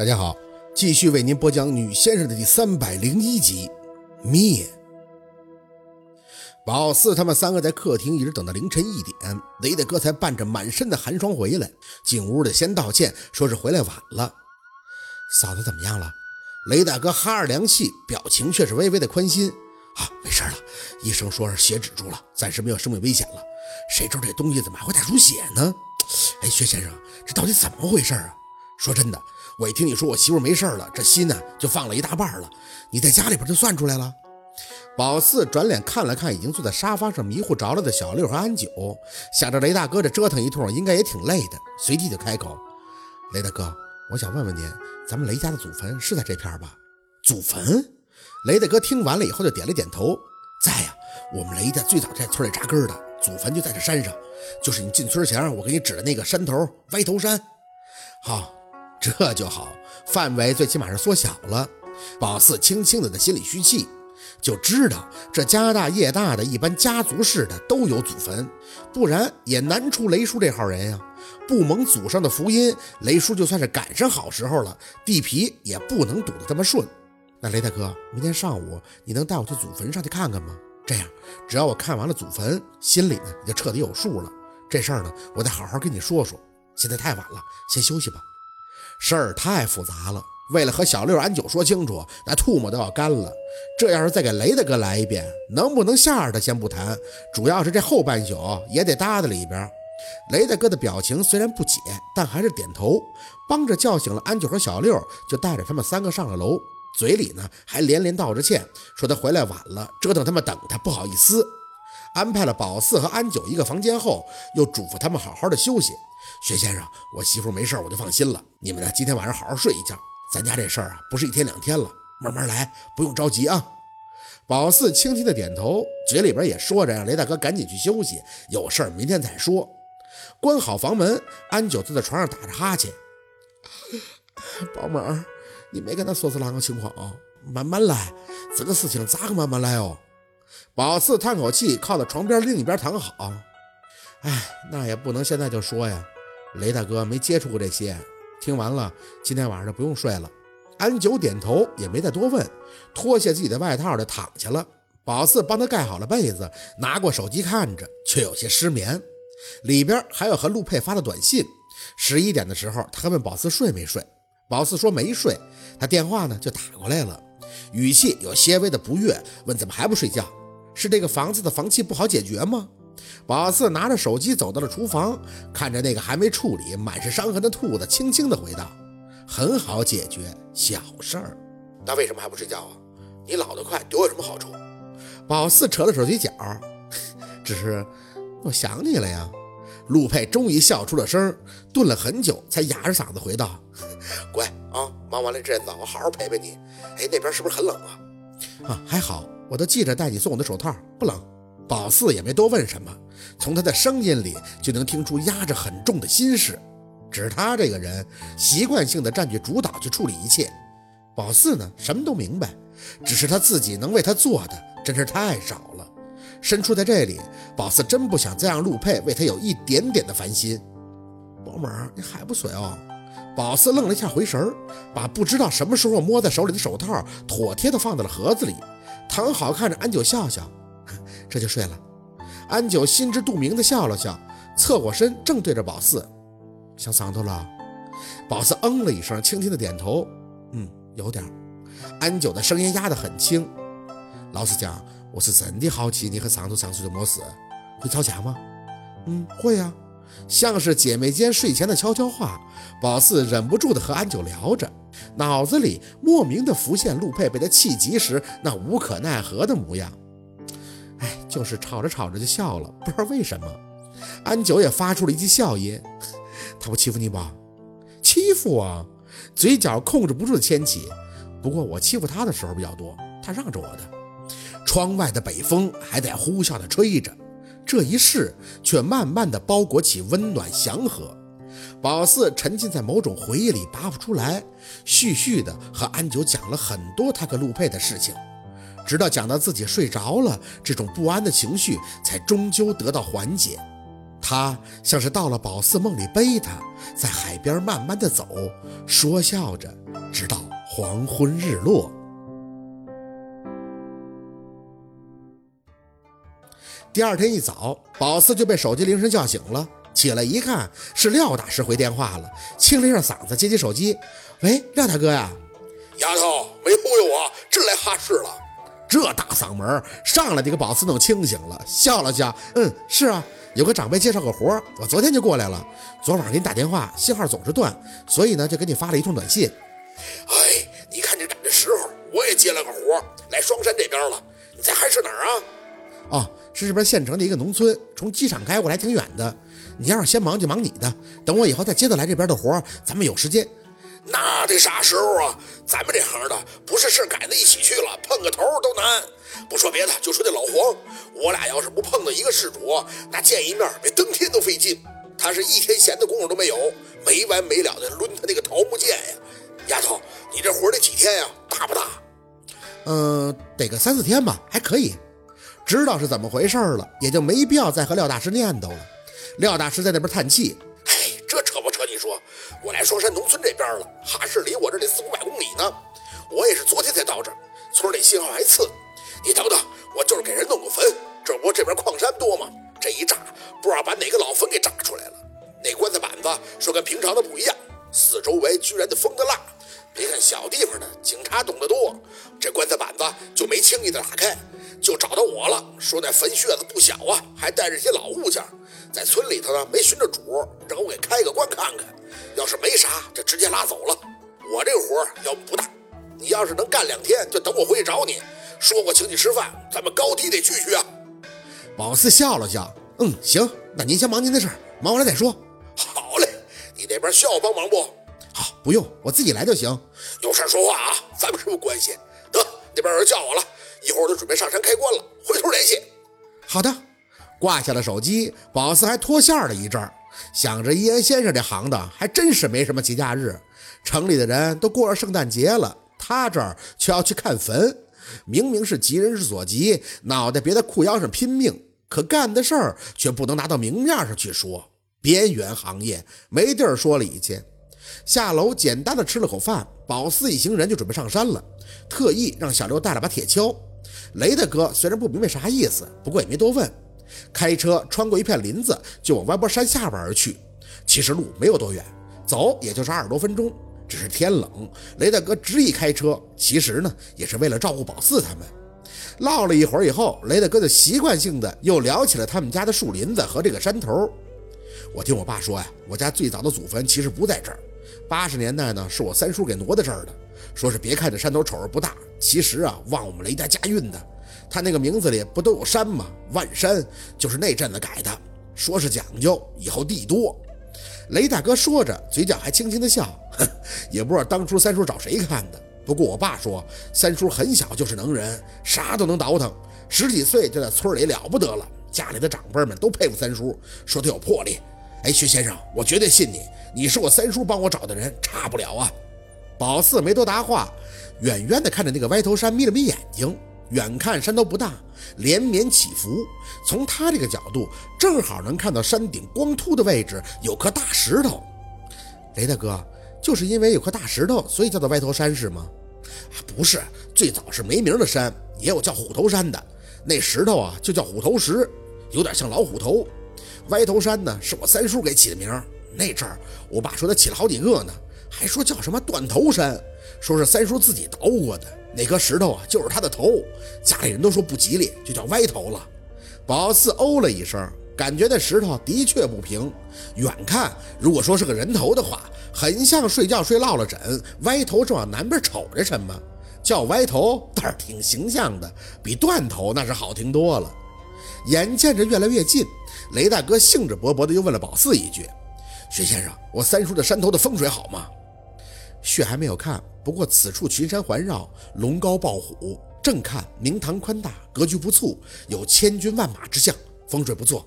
大家好，继续为您播讲《女先生》的第三百零一集。灭。宝四他们三个在客厅一直等到凌晨一点，雷大哥才伴着满身的寒霜回来。进屋的先道歉，说是回来晚了。嫂子怎么样了？雷大哥哈着凉气，表情却是微微的宽心。啊，没事了，医生说是血止住了，暂时没有生命危险了。谁知道这东西怎么还会带出血呢？哎，薛先生，这到底怎么回事啊？说真的，我一听你说我媳妇没事了，这心呢就放了一大半了。你在家里边就算出来了。宝四转脸看了看已经坐在沙发上迷糊着了的小六和安九，想着雷大哥这折腾一通应该也挺累的，随即就开口：“雷大哥，我想问问您，咱们雷家的祖坟是在这片吧？”祖坟？雷大哥听完了以后就点了点头：“在呀，我们雷家最早在村里扎根的，祖坟就在这山上，就是你进村前我给你指的那个山头歪头山。”好，这就好，范围最起码是缩小了。宝四轻轻的在心里嘘气。就知道这家大业大的，一般家族式的都有祖坟，不然也难出雷叔这号人呀。不蒙祖上的福荫，雷叔就算是赶上好时候了，地皮也不能堵得这么顺。那雷大哥，明天上午你能带我去祖坟上去看看吗？这样，只要我看完了祖坟，心里呢也就彻底有数了。这事儿呢，我得好好跟你说说。现在太晚了，先休息吧。事儿太复杂了。为了和小六、安九说清楚，那唾沫都要干了。这要是再给雷大哥来一遍，能不能吓着他先不谈，主要是这后半宿也得搭在里边。雷大哥的表情虽然不解，但还是点头，帮着叫醒了安九和小六，就带着他们三个上了楼，嘴里呢还连连道着歉，说他回来晚了，折腾他们等他，不好意思。安排了宝四和安九一个房间后，又嘱咐他们好好的休息。薛先生，我媳妇没事，我就放心了。你们呢，今天晚上好好睡一觉。咱家这事儿啊，不是一天两天了，慢慢来，不用着急啊。宝四轻轻的点头，嘴里边也说着让雷大哥赶紧去休息，有事儿明天再说。关好房门，安九坐在床上打着哈欠。宝妹儿，你没跟他说是啷个情况啊？慢慢来，这个事情咋个慢慢来哦？宝四叹口气，靠在床边另一边躺好。哎，那也不能现在就说呀，雷大哥没接触过这些。听完了，今天晚上就不用睡了。安九点头，也没再多问，脱下自己的外套就躺下了。宝四帮他盖好了被子，拿过手机看着，却有些失眠。里边还有和陆佩发的短信。十一点的时候，他问宝四睡没睡，宝四说没睡。他电话呢就打过来了，语气有些微的不悦，问怎么还不睡觉？是这个房子的房契不好解决吗？宝四拿着手机走到了厨房，看着那个还没处理、满是伤痕的兔子，轻轻的回道：“很好解决，小事儿。那为什么还不睡觉啊？你老得快，对我有什么好处？”宝四扯了扯嘴角，只是我想你了呀。陆佩终于笑出了声，顿了很久，才哑着嗓子回道：“乖啊，忙完了这阵子，我好好陪陪你。哎，那边是不是很冷啊？啊，还好，我都记着带你送我的手套，不冷。”宝四也没多问什么，从他的声音里就能听出压着很重的心事。只是他这个人习惯性的占据主导去处理一切。宝四呢，什么都明白，只是他自己能为他做的真是太少了。身处在这里，宝四真不想再让陆佩为他有一点点的烦心。宝妹儿，你还不睡哦？宝四愣了一下，回神儿，把不知道什么时候摸在手里的手套妥帖的放在了盒子里，躺好看着安九笑笑。这就睡了，安九心知肚明的笑了笑，侧过身正对着宝四，想嗓子了。宝四嗯了一声，轻轻的点头，嗯，有点。安九的声音压得很轻。老实讲，我是真的好奇你和上头上司的么事，会吵架吗？嗯，会啊，像是姐妹间睡前的悄悄话。宝四忍不住的和安九聊着，脑子里莫名的浮现陆佩被他气急时那无可奈何的模样。哎，就是吵着吵着就笑了，不知道为什么。安九也发出了一记笑音。他不欺负你吧？欺负啊！嘴角控制不住的牵起。不过我欺负他的时候比较多，他让着我的。窗外的北风还在呼啸的吹着，这一世却慢慢的包裹起温暖祥和。宝四沉浸在某种回忆里拔不出来，絮絮的和安九讲了很多他跟陆佩的事情。直到讲到自己睡着了，这种不安的情绪才终究得到缓解。他像是到了宝四梦里背他，在海边慢慢的走，说笑着，直到黄昏日落。第二天一早，宝四就被手机铃声叫醒了。起来一看，是廖大师回电话了，清了一下嗓子，接起手机：“喂，廖大哥呀，丫头，没忽悠我，真来哈市了。”这大嗓门上来就给宝四弄清醒了，笑了笑：“嗯，是啊，有个长辈介绍个活，我昨天就过来了。昨晚给你打电话，信号总是断，所以呢，就给你发了一通短信。哎，你看你赶这时候，我也接了个活，来双山这边了。你在还是哪儿啊？哦。”是这边县城的一个农村，从机场开过来挺远的。你要是先忙就忙你的，等我以后再接着来这边的活，咱们有时间。那得啥时候啊？咱们这行的不是事赶在一起去了，碰个头都难。不说别的，就说这老黄，我俩要是不碰到一个事主，那见一面比登天都费劲。他是一天闲的功夫都没有，没完没了的抡他那个桃木剑呀。丫头，你这活得几天呀？大不大？嗯，得个三四天吧，还可以。知道是怎么回事了，也就没必要再和廖大师念叨了。廖大师在那边叹气：“哎，这扯不扯？你说，我来双山农村这边了，哈市离我这得四五百公里呢。我也是昨天才到这儿，村里信号还次。你等等，我就是给人弄个坟，这不这边矿山多吗？这一炸，不知道把哪个老坟给炸出来了。那棺材板子说跟平常的不一样，四周围居然得封的蜡。别看小地方的，警察懂得多，这棺材板子就没轻易的打开。”就找到我了，说那坟穴子不小啊，还带着些老物件，在村里头呢没寻着主，让我给开个棺看看。要是没啥，就直接拉走了。我这个活要不大，你要是能干两天，就等我回去找你。说过请你吃饭，咱们高低得聚聚啊。宝四笑了笑，嗯，行，那您先忙您的事儿，忙完了再说。好嘞，你那边需要我帮忙不？好，不用，我自己来就行。有事说话啊，咱们什么关系？得，那边有人叫我了。一会儿我就准备上山开棺了，回头联系。好的，挂下了手机，宝四还脱线了一阵儿，想着伊恩先生这行当还真是没什么节假日，城里的人都过上圣诞节了，他这儿却要去看坟，明明是急人之所急，脑袋别在裤腰上拼命，可干的事儿却不能拿到明面上去说，边缘行业没地儿说理去。下楼简单的吃了口饭，宝四一行人就准备上山了，特意让小刘带了把铁锹。雷大哥虽然不明白啥意思，不过也没多问，开车穿过一片林子，就往歪脖山下边而去。其实路没有多远，走也就是二十多分钟。只是天冷，雷大哥执意开车，其实呢也是为了照顾宝四他们。唠了一会儿以后，雷大哥就习惯性的又聊起了他们家的树林子和这个山头。我听我爸说呀，我家最早的祖坟其实不在这儿，八十年代呢是我三叔给挪到这儿的。说是别看这山头瞅着不大，其实啊，旺我们雷家家运的。他那个名字里不都有山吗？万山就是那阵子改的。说是讲究，以后地多。雷大哥说着，嘴角还轻轻的笑，哼，也不知道当初三叔找谁看的。不过我爸说，三叔很小就是能人，啥都能倒腾，十几岁就在村里了不得了。家里的长辈们都佩服三叔，说他有魄力。哎，薛先生，我绝对信你，你是我三叔帮我找的人，差不了啊。宝四没多答话，远远的看着那个歪头山，眯了眯眼睛。远看山都不大，连绵起伏。从他这个角度，正好能看到山顶光秃的位置有颗大石头。雷大哥，就是因为有颗大石头，所以叫做歪头山是吗？啊，不是，最早是没名的山，也有叫虎头山的。那石头啊，就叫虎头石，有点像老虎头。歪头山呢，是我三叔给起的名。那阵儿，我爸说他起了好几个呢。还说叫什么断头山，说是三叔自己捣过的那颗石头啊，就是他的头。家里人都说不吉利，就叫歪头了。宝四哦了一声，感觉那石头的确不平。远看，如果说是个人头的话，很像睡觉睡落了枕，歪头正往南边瞅着什么。叫歪头倒是挺形象的，比断头那是好听多了。眼见着越来越近，雷大哥兴致勃勃的又问了宝四一句：“薛先生，我三叔的山头的风水好吗？”穴还没有看，不过此处群山环绕，龙高豹虎，正看明堂宽大，格局不错，有千军万马之象，风水不错。